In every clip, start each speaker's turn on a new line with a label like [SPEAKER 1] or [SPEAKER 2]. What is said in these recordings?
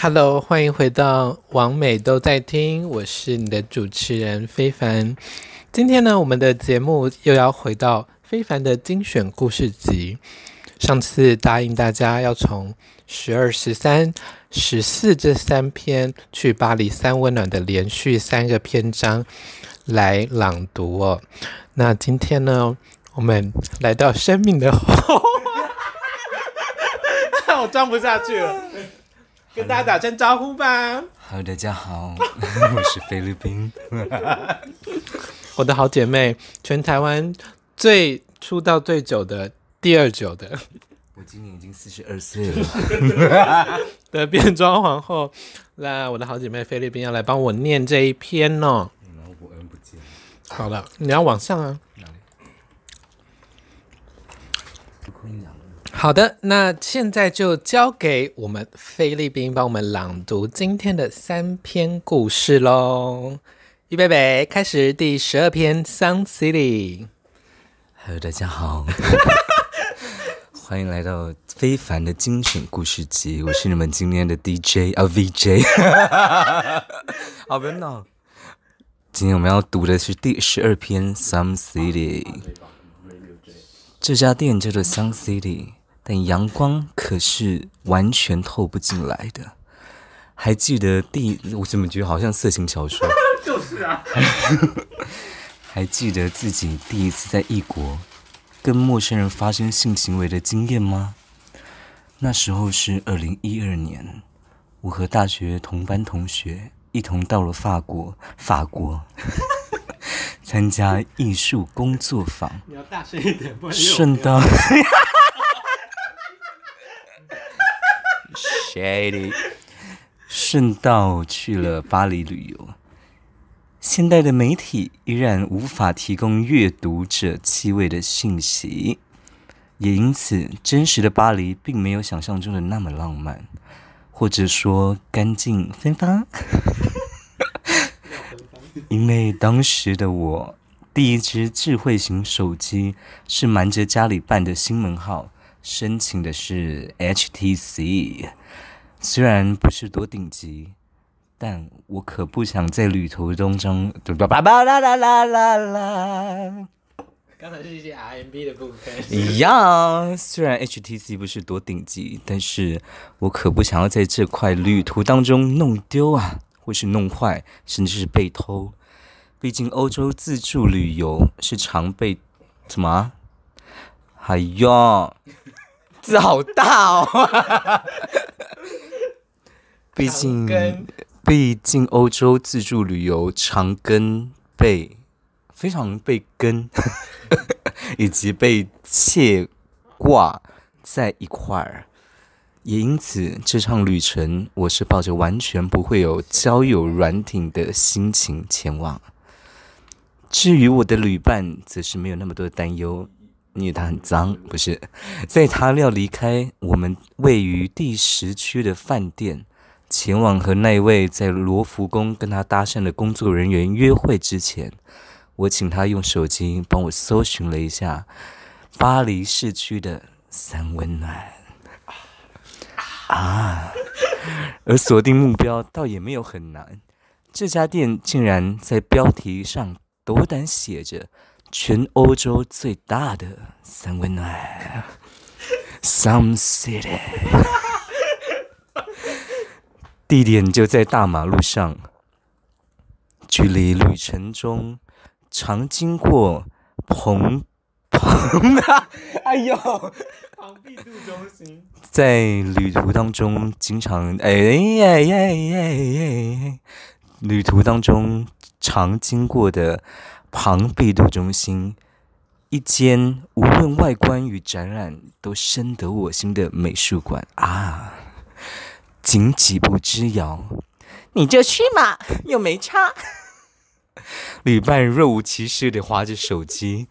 [SPEAKER 1] Hello，欢迎回到王美都在听，我是你的主持人非凡。今天呢，我们的节目又要回到非凡的精选故事集。上次答应大家要从十二、十三、十四这三篇去巴黎三温暖的连续三个篇章来朗读哦。那今天呢，我们来到生命的后。我装不下去了，跟大家打声招呼吧。
[SPEAKER 2] 好，大家好，我是菲律宾，
[SPEAKER 1] 我的好姐妹，全台湾最出道最久的第二久的。
[SPEAKER 2] 我今年已经四十二岁了
[SPEAKER 1] 的变装皇后。那我的好姐妹菲律宾要来帮我念这一篇哦。
[SPEAKER 2] 然后我恩不见。
[SPEAKER 1] 好了，你要往上啊。哪里？
[SPEAKER 2] 不可以讲。
[SPEAKER 1] 好的，那现在就交给我们菲律宾帮我们朗读今天的三篇故事喽。预备备，开始第十二篇《Sun City》。
[SPEAKER 2] Hello，大家好，欢迎来到非凡的精选故事集。我是你们今天的 DJ 啊 VJ。好，别闹。今天我们要读的是第十二篇《Sun City》。这家店叫做 Sun City。但阳光可是完全透不进来的。还记得第，我怎么觉得好像色情小说？
[SPEAKER 1] 就是啊。
[SPEAKER 2] 还记得自己第一次在异国跟陌生人发生性行为的经验吗？那时候是二零一二年，我和大学同班同学一同到了法国，法国 参加艺术工作坊。
[SPEAKER 1] 你要大声一点，不然
[SPEAKER 2] 顺道。Shady，顺道去了巴黎旅游。现代的媒体依然无法提供阅读者气味的信息，也因此，真实的巴黎并没有想象中的那么浪漫，或者说干净芬芳。因为当时的我，第一支智慧型手机是瞒着家里办的新门号。申请的是 HTC，虽然不是多顶级，但我可不想在旅途当中，叭叭叭啦啦啦啦啦。
[SPEAKER 1] 刚才是一些 RMB 的部分。
[SPEAKER 2] 一样，虽然 HTC 不是多顶级，但是我可不想要在这块旅途当中弄丢啊，或是弄坏，甚至是被偷。毕竟欧洲自助旅游是常被什么？哎呦！字好大哦，毕竟毕竟欧洲自助旅游常跟被非常被跟，以及被切挂在一块儿，也因此这场旅程我是抱着完全不会有交友软体的心情前往。至于我的旅伴，则是没有那么多担忧。因为他很脏，不是，在他要离开我们位于第十区的饭店，前往和那位在罗浮宫跟他搭讪的工作人员约会之前，我请他用手机帮我搜寻了一下巴黎市区的三温暖啊，而锁定目标倒也没有很难，这家店竟然在标题上斗胆写着。全欧洲最大的三温暖，Some City，地点就在大马路上，距离旅程中常经过蓬蓬啊，哎呦，
[SPEAKER 1] 蓬皮杜中心，
[SPEAKER 2] 在旅途当中经常哎呀呀呀呀，旅途当中常经过的。庞贝杜中心，一间无论外观与展览都深得我心的美术馆啊，仅几步之遥，你就去嘛，又没差。旅伴若无其事地划着手机。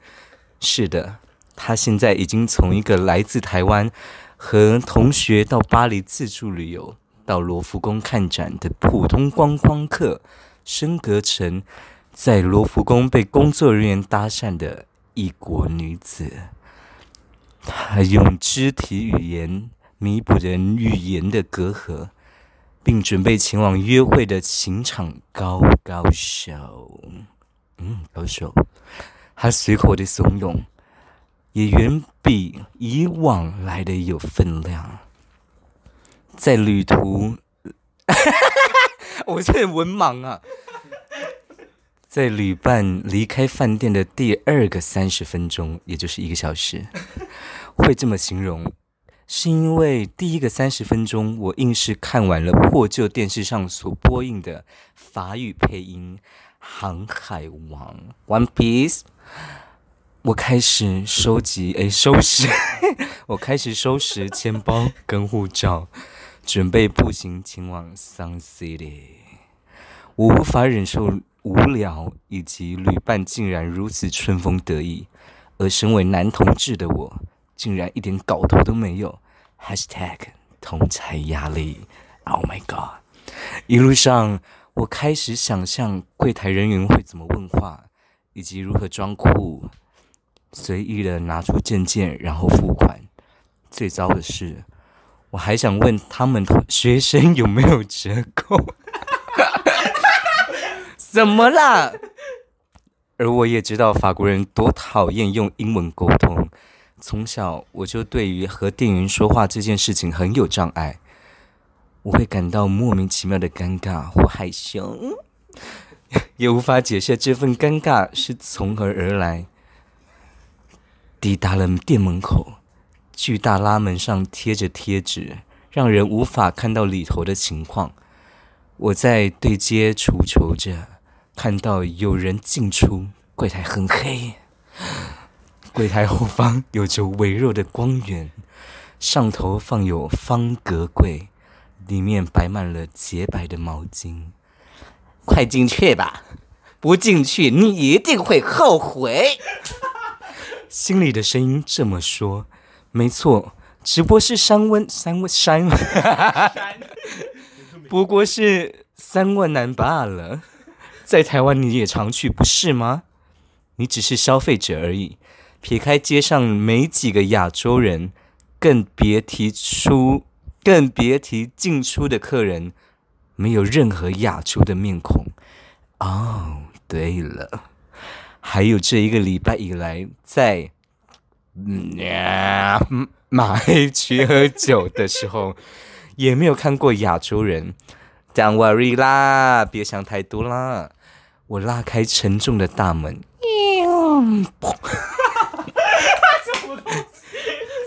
[SPEAKER 2] 是的，他现在已经从一个来自台湾和同学到巴黎自助旅游，到罗浮宫看展的普通观光客，升格成。在罗浮宫被工作人员搭讪的异国女子，她用肢体语言弥补着语言的隔阂，并准备前往约会的情场高高手。嗯，高手，他随口的怂恿，也远比以往来的有分量。在旅途，我这文盲啊！在旅伴离开饭店的第二个三十分钟，也就是一个小时，会这么形容，是因为第一个三十分钟，我硬是看完了破旧电视上所播映的法语配音。航海王，One Piece。我开始收集，哎，收拾。我开始收拾钱包跟护照，准备步行前往 Sun City。我无法忍受无聊，以及旅伴竟然如此春风得意，而身为男同志的我，竟然一点搞头都没有。Hashtag 同侪压力，Oh my God！一路上。我开始想象柜台人员会怎么问话，以及如何装酷，随意的拿出证件然后付款。最糟的是，我还想问他们学生有没有折扣。怎么啦？而我也知道法国人多讨厌用英文沟通，从小我就对于和店员说话这件事情很有障碍。我会感到莫名其妙的尴尬或害羞，也无法解释这份尴尬是从何而来。抵达了店门口，巨大拉门上贴着贴纸，让人无法看到里头的情况。我在对街出求着，看到有人进出，柜台很黑，柜台后方有着微弱的光源，上头放有方格柜。里面摆满了洁白的毛巾，快进去吧！不进去，你一定会后悔。心里的声音这么说，没错，只 不过是三温三温三，不过是三万难罢了。在台湾你也常去，不是吗？你只是消费者而已，撇开街上没几个亚洲人，更别提出。更别提进出的客人没有任何亚洲的面孔。哦，对了，还有这一个礼拜以来在马黑区喝酒的时候，也没有看过亚洲人。Don't worry 啦，别想太多啦。我拉开沉重的大门，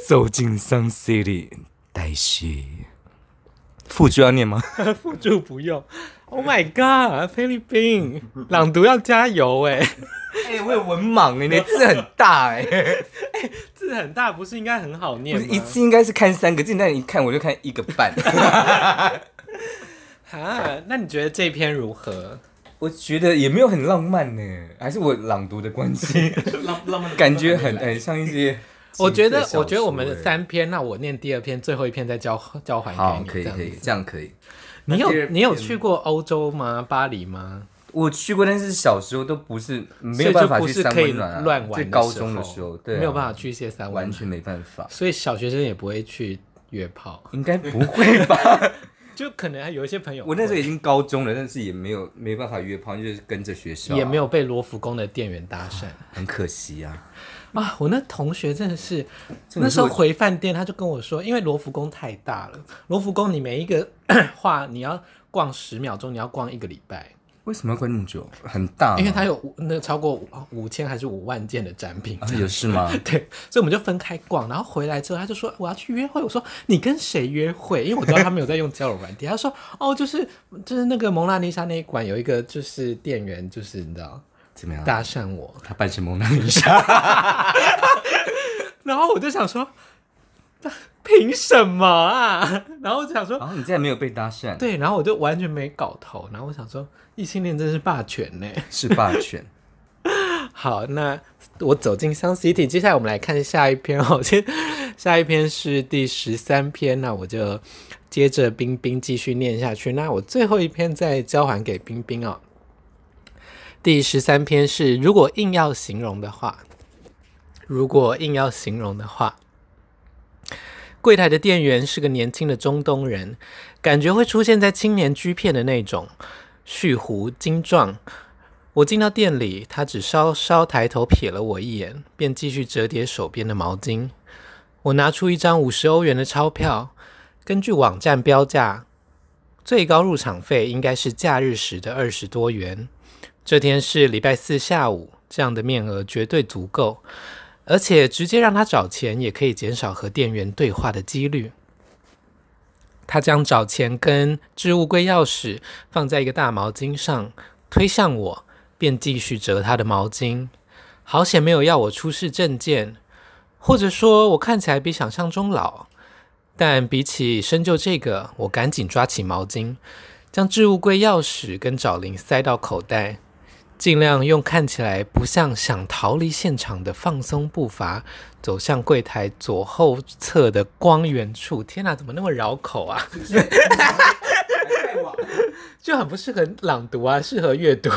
[SPEAKER 2] 走进 Sun City。待续，附注要念吗？
[SPEAKER 1] 附注不用。Oh my god，菲律宾朗读要加油哎！
[SPEAKER 2] 哎、欸，我有文盲哎，你字很大 哎、欸，
[SPEAKER 1] 字很大不是应该很好念吗？
[SPEAKER 2] 一次应该是看三个字，但你一看我就看一个半。
[SPEAKER 1] 啊，那你觉得这篇如何？
[SPEAKER 2] 我觉得也没有很浪漫呢，还是我朗读的关系，浪浪漫感觉很哎、欸，像一些。
[SPEAKER 1] 我觉得，我觉得我们的三篇，那我念第二篇，最后一篇再交交还给你。
[SPEAKER 2] 好，可以，可以，这样可以。
[SPEAKER 1] 你有你有去过欧洲吗？巴黎吗？
[SPEAKER 2] 我去过，但是小时候都不是没有办法去三温暖啊。
[SPEAKER 1] 乱玩，
[SPEAKER 2] 高中的时候，对，
[SPEAKER 1] 没有办法去一些三温，
[SPEAKER 2] 完全没办法。
[SPEAKER 1] 所以小学生也不会去约炮，
[SPEAKER 2] 应该不会吧？
[SPEAKER 1] 就可能有一些朋友，
[SPEAKER 2] 我那时候已经高中了，但是也没有没办法约炮，就是跟着学校，
[SPEAKER 1] 也没有被罗浮宫的店员搭讪，
[SPEAKER 2] 很可惜啊。
[SPEAKER 1] 啊！我那同学真的是，那时候回饭店，他就跟我说，因为罗浮宫太大了，罗浮宫你每一个 画你要逛十秒钟，你要逛一个礼拜。
[SPEAKER 2] 为什么要逛那么久？很大，
[SPEAKER 1] 因为它有那超过五千还是五万件的展品。
[SPEAKER 2] 啊，有是吗？
[SPEAKER 1] 对，所以我们就分开逛，然后回来之后，他就说我要去约会。我说你跟谁约会？因为我知道他没有在用交友软体。他说哦，就是就是那个蒙娜丽莎那一馆有一个就是店员，就是你知道。
[SPEAKER 2] 怎么样？
[SPEAKER 1] 搭讪我，
[SPEAKER 2] 他扮成蒙娜丽莎，
[SPEAKER 1] 然后我就想说，凭什么啊？然后我就想说，
[SPEAKER 2] 然后你竟然没有被搭讪？
[SPEAKER 1] 对，然后我就完全没搞头。然后我想说，异性恋真是霸权呢，
[SPEAKER 2] 是霸权。
[SPEAKER 1] 好，那我走进 Sun City，接下来我们来看下一篇哦。先，下一篇是第十三篇，那我就接着冰冰继续念下去。那我最后一篇再交还给冰冰哦。第十三篇是，如果硬要形容的话，如果硬要形容的话，柜台的店员是个年轻的中东人，感觉会出现在青年居片的那种，蓄胡精壮。我进到店里，他只稍稍抬头瞥了我一眼，便继续折叠手边的毛巾。我拿出一张五十欧元的钞票，根据网站标价，最高入场费应该是假日时的二十多元。这天是礼拜四下午，这样的面额绝对足够，而且直接让他找钱也可以减少和店员对话的几率。他将找钱跟置物柜钥匙放在一个大毛巾上，推向我。便继续折他的毛巾，好险没有要我出示证件，或者说我看起来比想象中老。但比起深究这个，我赶紧抓起毛巾，将置物柜钥匙跟找零塞到口袋，尽量用看起来不像想逃离现场的放松步伐，走向柜台左后侧的光源处。天哪，怎么那么绕口啊？就很不适合朗读啊，适合阅读。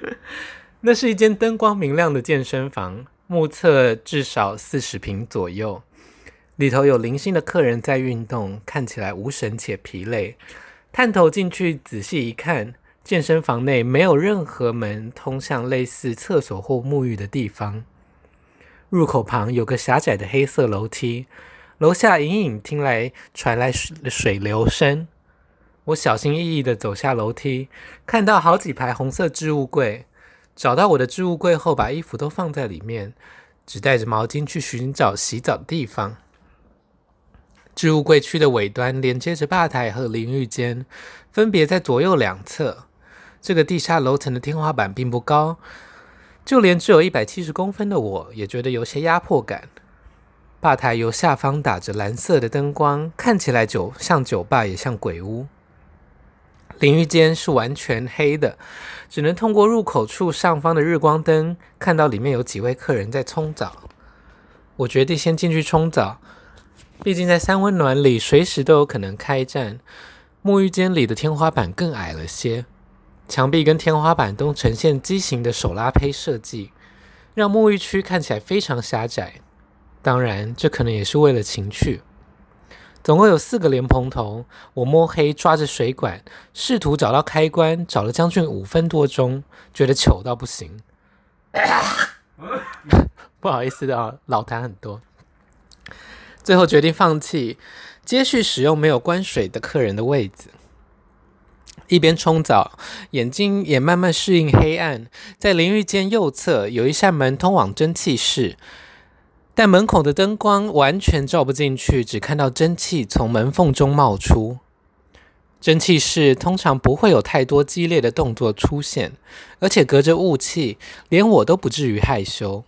[SPEAKER 1] 那是一间灯光明亮的健身房，目测至少四十平左右，里头有零星的客人在运动，看起来无神且疲累。探头进去仔细一看，健身房内没有任何门通向类似厕所或沐浴的地方。入口旁有个狭窄的黑色楼梯，楼下隐隐听来传来水水流声。我小心翼翼地走下楼梯，看到好几排红色置物柜，找到我的置物柜后，把衣服都放在里面，只带着毛巾去寻找洗澡的地方。置物柜区的尾端连接着吧台和淋浴间，分别在左右两侧。这个地下楼层的天花板并不高，就连只有一百七十公分的我也觉得有些压迫感。吧台由下方打着蓝色的灯光，看起来酒像酒吧，也像鬼屋。淋浴间是完全黑的，只能通过入口处上方的日光灯看到里面有几位客人在冲澡。我决定先进去冲澡，毕竟在三温暖里随时都有可能开战。沐浴间里的天花板更矮了些，墙壁跟天花板都呈现畸形的手拉胚设计，让沐浴区看起来非常狭窄。当然，这可能也是为了情趣。总共有四个莲蓬头，我摸黑抓着水管，试图找到开关，找了将近五分多钟，觉得糗到不行。不好意思的啊，老痰很多。最后决定放弃，接续使用没有关水的客人的位子。一边冲澡，眼睛也慢慢适应黑暗。在淋浴间右侧有一扇门通往蒸汽室。但门口的灯光完全照不进去，只看到蒸汽从门缝中冒出。蒸汽室通常不会有太多激烈的动作出现，而且隔着雾气，连我都不至于害羞。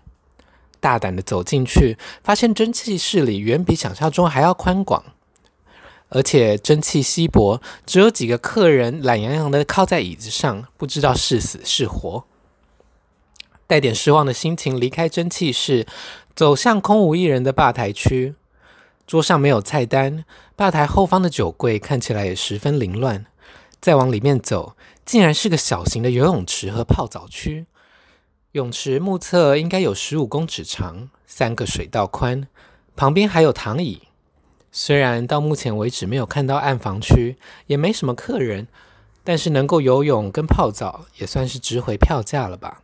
[SPEAKER 1] 大胆的走进去，发现蒸汽室里远比想象中还要宽广，而且蒸汽稀薄，只有几个客人懒洋洋的靠在椅子上，不知道是死是活。带点失望的心情离开蒸汽室。走向空无一人的吧台区，桌上没有菜单，吧台后方的酒柜看起来也十分凌乱。再往里面走，竟然是个小型的游泳池和泡澡区。泳池目测应该有十五公尺长，三个水道宽，旁边还有躺椅。虽然到目前为止没有看到暗房区，也没什么客人，但是能够游泳跟泡澡也算是值回票价了吧。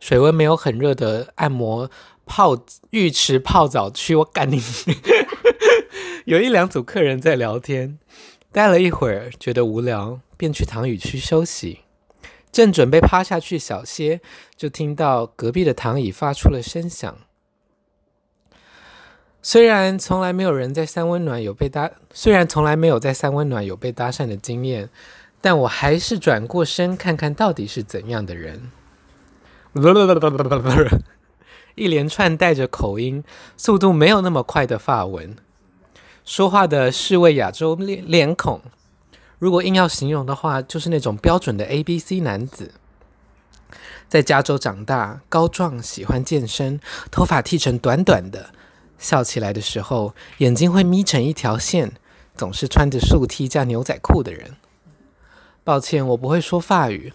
[SPEAKER 1] 水温没有很热的按摩泡浴池泡澡区，我赶紧 有一两组客人在聊天，待了一会儿，觉得无聊，便去躺椅区休息。正准备趴下去小歇，就听到隔壁的躺椅发出了声响。虽然从来没有人在三温暖有被搭，虽然从来没有在三温暖有被搭讪的经验，但我还是转过身看看到底是怎样的人。一连串带着口音、速度没有那么快的发文，说话的是位亚洲脸脸孔。如果硬要形容的话，就是那种标准的 ABC 男子。在加州长大，高壮，喜欢健身，头发剃成短短的，笑起来的时候眼睛会眯成一条线，总是穿着素 T 加牛仔裤的人。抱歉，我不会说法语。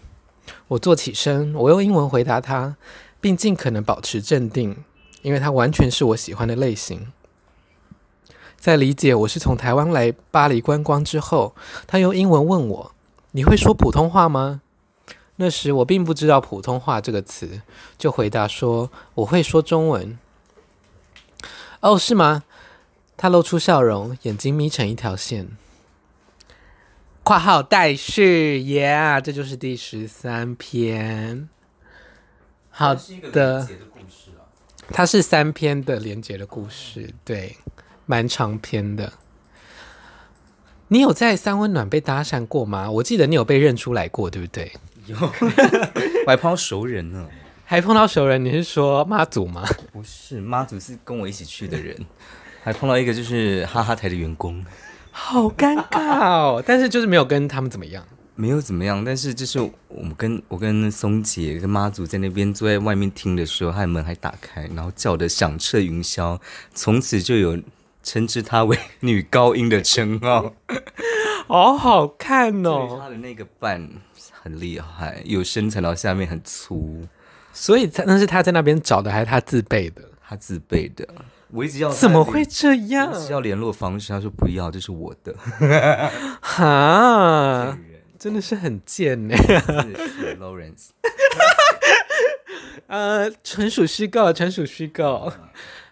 [SPEAKER 1] 我坐起身，我用英文回答他，并尽可能保持镇定，因为他完全是我喜欢的类型。在理解我是从台湾来巴黎观光之后，他用英文问我：“你会说普通话吗？”那时我并不知道“普通话”这个词，就回答说：“我会说中文。”哦，是吗？他露出笑容，眼睛眯成一条线。括号待续，Yeah，这就是第十三篇。好的，它是三篇的连结的故事，对，蛮长篇的。你有在三温暖被搭讪过吗？我记得你有被认出来过，对不对？
[SPEAKER 2] 有，我还碰到熟人呢。
[SPEAKER 1] 还碰到熟人？你是说妈祖吗？
[SPEAKER 2] 不是，妈祖是跟我一起去的人。还碰到一个就是哈哈台的员工，
[SPEAKER 1] 好尴尬哦。但是就是没有跟他们怎么样，
[SPEAKER 2] 没有怎么样。但是就是我们跟我跟松姐跟妈祖在那边坐在外面听的时候，他的门还打开，然后叫的响彻云霄。从此就有称之她为女高音的称号，
[SPEAKER 1] 好好看哦。
[SPEAKER 2] 她的那个伴。很厉害，有身材，然后下面很粗，
[SPEAKER 1] 所以那是他在那边找的，还是他自备的？
[SPEAKER 2] 他自备的。我一直要
[SPEAKER 1] 怎么会这样？
[SPEAKER 2] 我一直要联络方式，他说不要，这是我的。
[SPEAKER 1] 哈，真的是很贱呢。
[SPEAKER 2] 是 Lawrence，
[SPEAKER 1] 呃，纯属虚构，纯属虚构。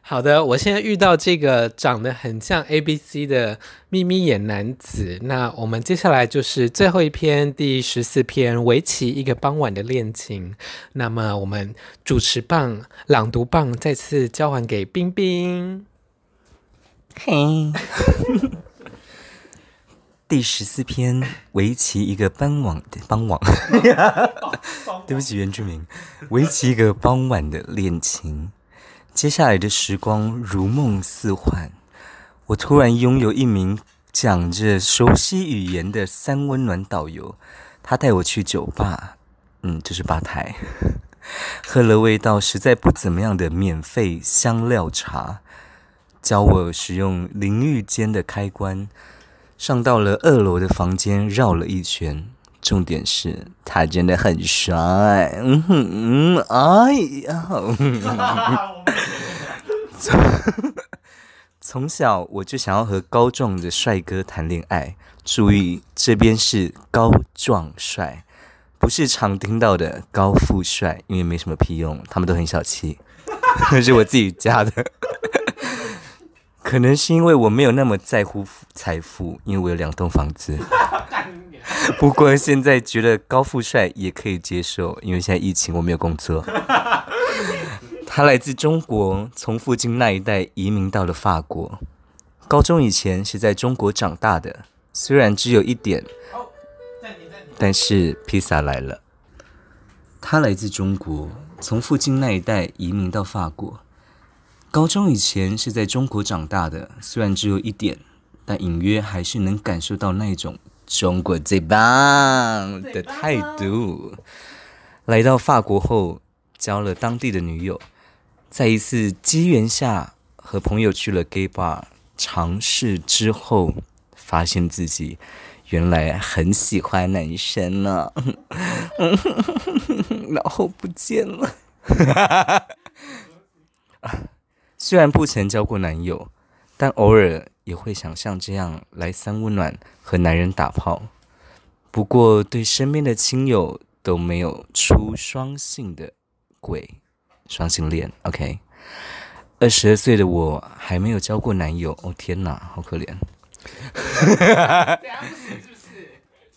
[SPEAKER 1] 好的，我现在遇到这个长得很像 ABC 的眯眯眼男子。那我们接下来就是最后一篇，第十四篇，围棋一个傍晚的恋情。那么我们主持棒、朗读棒再次交还给冰冰。
[SPEAKER 2] 嘿，第十四篇，围棋一个傍晚的傍晚。对不起，原住民，围棋一个傍晚的恋情。接下来的时光如梦似幻，我突然拥有一名讲着熟悉语言的三温暖导游，他带我去酒吧，嗯，就是吧台，喝了味道实在不怎么样的免费香料茶，教我使用淋浴间的开关，上到了二楼的房间绕了一圈。重点是他真的很帅，嗯哼嗯，哎呀，从小我就想要和高壮的帅哥谈恋爱。注意，这边是高壮帅，不是常听到的高富帅，因为没什么屁用，他们都很小气。那是我自己加的，可能是因为我没有那么在乎财富，因为我有两栋房子。不过现在觉得高富帅也可以接受，因为现在疫情我没有工作。他来自中国，从附近那一带移民到了法国。高中以前是在中国长大的，虽然只有一点，但是披萨来了。他来自中国，从附近那一带移民到法国。高中以前是在中国长大的，虽然只有一点，但隐约还是能感受到那种。中国最棒的态度。来到法国后，交了当地的女友，在一次机缘下和朋友去了 gay bar 尝试之后，发现自己原来很喜欢男生呢，然后不见了。虽然不曾交过男友，但偶尔。也会想像这样来三温暖和男人打炮，不过对身边的亲友都没有出双性的鬼，双性恋。OK，二十二岁的我还没有交过男友，哦天哪，好可怜。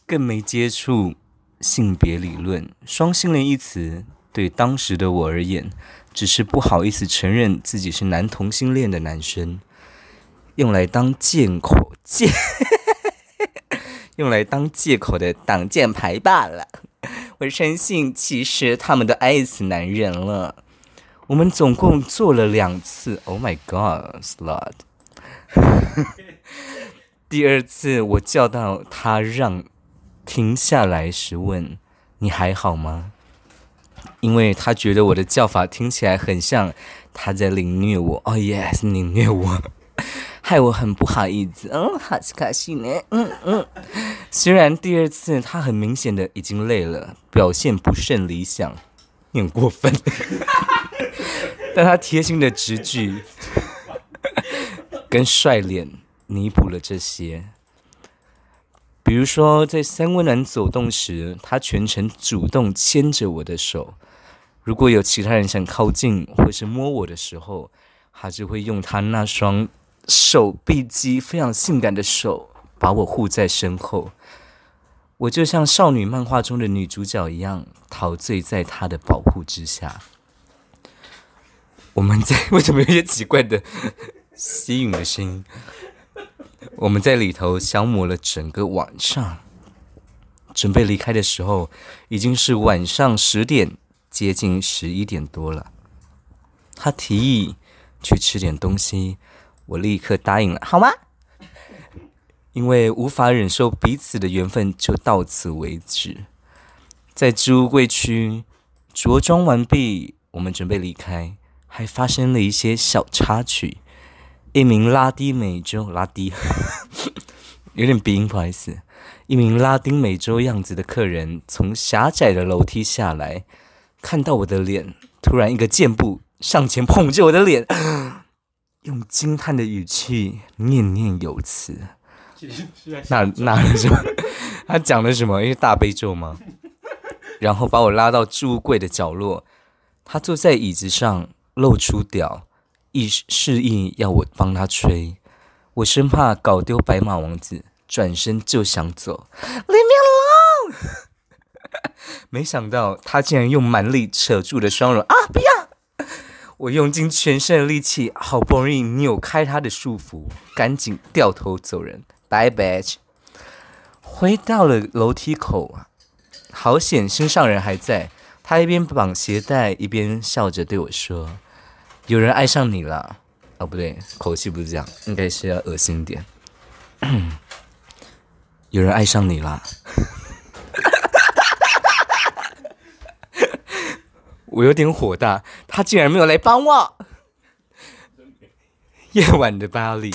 [SPEAKER 2] 更没接触性别理论，双性恋一词对当时的我而言，只是不好意思承认自己是男同性恋的男生。用来当借口借，用来当借口的挡箭牌罢了。我深信，其实他们都爱死男人了。我们总共做了两次。Oh my God, slut！第二次我叫到他让停下来时，问你还好吗？因为他觉得我的叫法听起来很像他在凌虐我。Oh yes，凌虐我。害我很不好意思，嗯，好可惜呢，嗯嗯。虽然第二次他很明显的已经累了，表现不甚理想，很过分。但他贴心的直句，跟帅脸弥补了这些。比如说，在三温暖走动时，他全程主动牵着我的手；如果有其他人想靠近或是摸我的时候，他就会用他那双手臂肌非常性感的手把我护在身后。我就像少女漫画中的女主角一样，陶醉在他的保护之下。我们在 为什么有些奇怪的吸吮的声音？我们在里头消磨了整个晚上，准备离开的时候，已经是晚上十点，接近十一点多了。他提议去吃点东西，我立刻答应了，好吗？因为无法忍受彼此的缘分，就到此为止。在置物柜区着装完毕，我们准备离开，还发生了一些小插曲。一名拉丁美洲拉丁，有点鼻音，不好意思。一名拉丁美洲样子的客人从狭窄的楼梯下来，看到我的脸，突然一个箭步上前捧着我的脸，用惊叹的语气念念有词。那那是什么？他讲的什么？因为大悲咒吗？然后把我拉到置物柜的角落，他坐在椅子上，露出屌，意示意要我帮他吹。我生怕搞丢白马王子，转身就想走，Leave me alone！没想到他竟然用蛮力扯住了双手啊！不要！我用尽全身的力气，好不容易扭开他的束缚，赶紧掉头走人。Bye, bitch。回到了楼梯口，好险，心上人还在。他一边绑鞋带，一边笑着对我说：“有人爱上你了。”哦，不对，口气不是这样，应该是要恶心点。有人爱上你了。我有点火大，他竟然没有来帮我。夜晚的巴黎。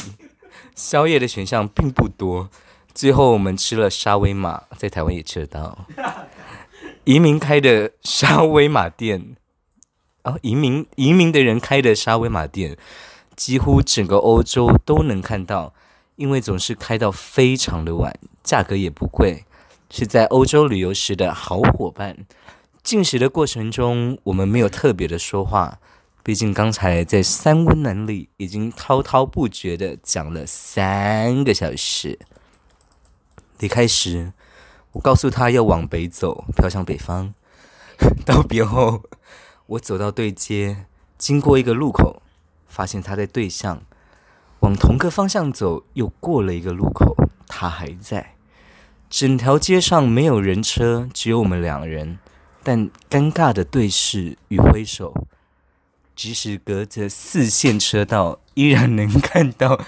[SPEAKER 2] 宵夜的选项并不多，最后我们吃了沙威玛，在台湾也吃得到。移民开的沙威玛店，哦，移民移民的人开的沙威玛店，几乎整个欧洲都能看到，因为总是开到非常的晚，价格也不贵，是在欧洲旅游时的好伙伴。进食的过程中，我们没有特别的说话。毕竟刚才在三温暖里已经滔滔不绝的讲了三个小时。离开时，我告诉他要往北走，飘向北方。道别后，我走到对街，经过一个路口，发现他在对向，往同个方向走，又过了一个路口，他还在。整条街上没有人车，只有我们两人，但尴尬的对视与挥手。即使隔着四线车道，依然能看到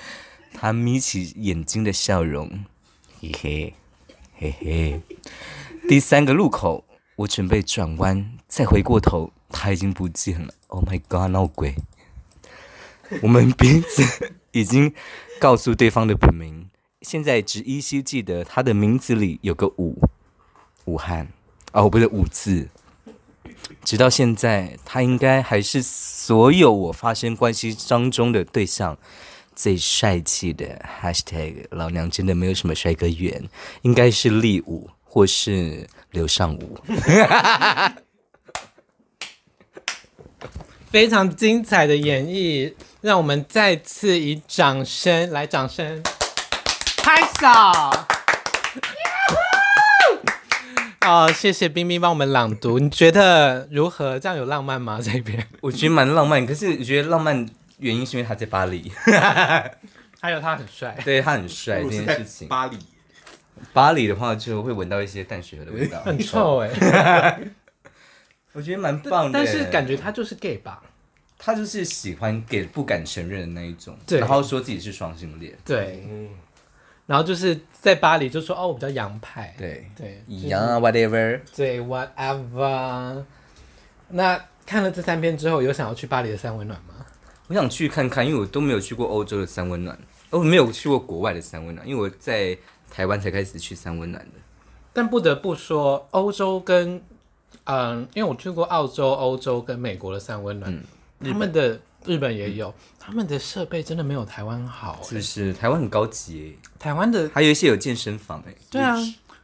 [SPEAKER 2] 他眯起眼睛的笑容，嘿嘿，嘿嘿。第三个路口，我准备转弯，再回过头，他已经不见了。Oh my god，闹鬼！我们彼此已经告诉对方的本名，现在只依稀记得他的名字里有个武，武汉。哦，不是五字。直到现在，他应该还是所有我发生关系当中的对象最帅气的。#hashtag 老娘真的没有什么帅哥缘，应该是立武或是刘尚武。
[SPEAKER 1] 非常精彩的演绎，让我们再次以掌声来，掌声拍手。哦，谢谢冰冰帮我们朗读，你觉得如何？这样有浪漫吗？这边
[SPEAKER 2] 我觉得蛮浪漫，可是我觉得浪漫原因是因为他在巴黎，
[SPEAKER 1] 还有他很帅，
[SPEAKER 2] 对他很帅这件事情。
[SPEAKER 3] 巴黎，
[SPEAKER 2] 巴黎的话就会闻到一些淡水的味道，
[SPEAKER 1] 很臭哎、欸。
[SPEAKER 2] 我觉得蛮棒的，
[SPEAKER 1] 但是感觉他就是 gay 吧？
[SPEAKER 2] 他就是喜欢 gay 不敢承认的那一
[SPEAKER 1] 种，
[SPEAKER 2] 然后说自己是双性恋，
[SPEAKER 1] 对，嗯。然后就是在巴黎，就说哦，我比较洋派，
[SPEAKER 2] 对
[SPEAKER 1] 对，
[SPEAKER 2] 洋啊，whatever，
[SPEAKER 1] 对，whatever。那看了这三篇之后，有想要去巴黎的三温暖吗？
[SPEAKER 2] 我想去看看，因为我都没有去过欧洲的三温暖，我没有去过国外的三温暖，因为我在台湾才开始去三温暖的。
[SPEAKER 1] 但不得不说，欧洲跟嗯，因为我去过澳洲、欧洲跟美国的三温暖，嗯、他们的日本也有，他们的设备真的没有台湾好，欸，
[SPEAKER 2] 就是台湾很高级，
[SPEAKER 1] 台湾的
[SPEAKER 2] 还有一些有健身房哎，
[SPEAKER 1] 对啊，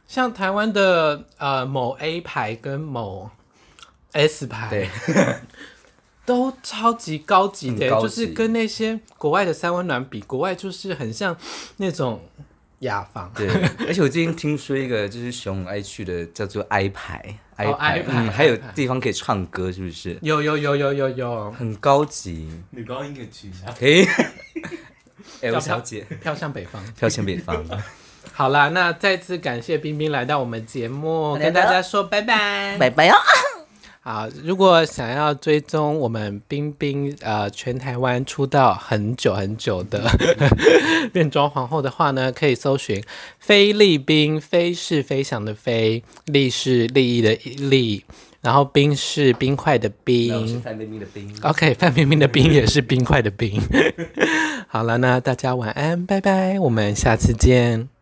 [SPEAKER 1] 像台湾的呃某 A 牌跟某 S 牌，对，都超级高级的，欸，就是跟那些国外的三温暖比，国外就是很像那种雅房，
[SPEAKER 2] 对，而且我最近听说一个就是熊爱去的叫做 I 牌。
[SPEAKER 1] i 牌、哦
[SPEAKER 2] 嗯，还有地方可以唱歌，是不是？
[SPEAKER 1] 有有有有有有，
[SPEAKER 2] 很高级。
[SPEAKER 3] 女高音可以去一下。
[SPEAKER 2] 可以。L 小姐，
[SPEAKER 1] 飘向北方，
[SPEAKER 2] 飘向北方。
[SPEAKER 1] 好啦，那再次感谢冰冰来到我们节目，跟大家说拜拜，
[SPEAKER 2] 拜拜哦。
[SPEAKER 1] 好，如果想要追踪我们冰冰呃全台湾出道很久很久的 变装皇后的话呢，可以搜寻菲利宾，菲是飞翔的飞，利是利益的利，然后冰是冰块的冰，
[SPEAKER 2] 范冰冰的冰。
[SPEAKER 1] OK，范冰冰的冰也是冰块的冰。好了，那大家晚安，拜拜，我们下次见。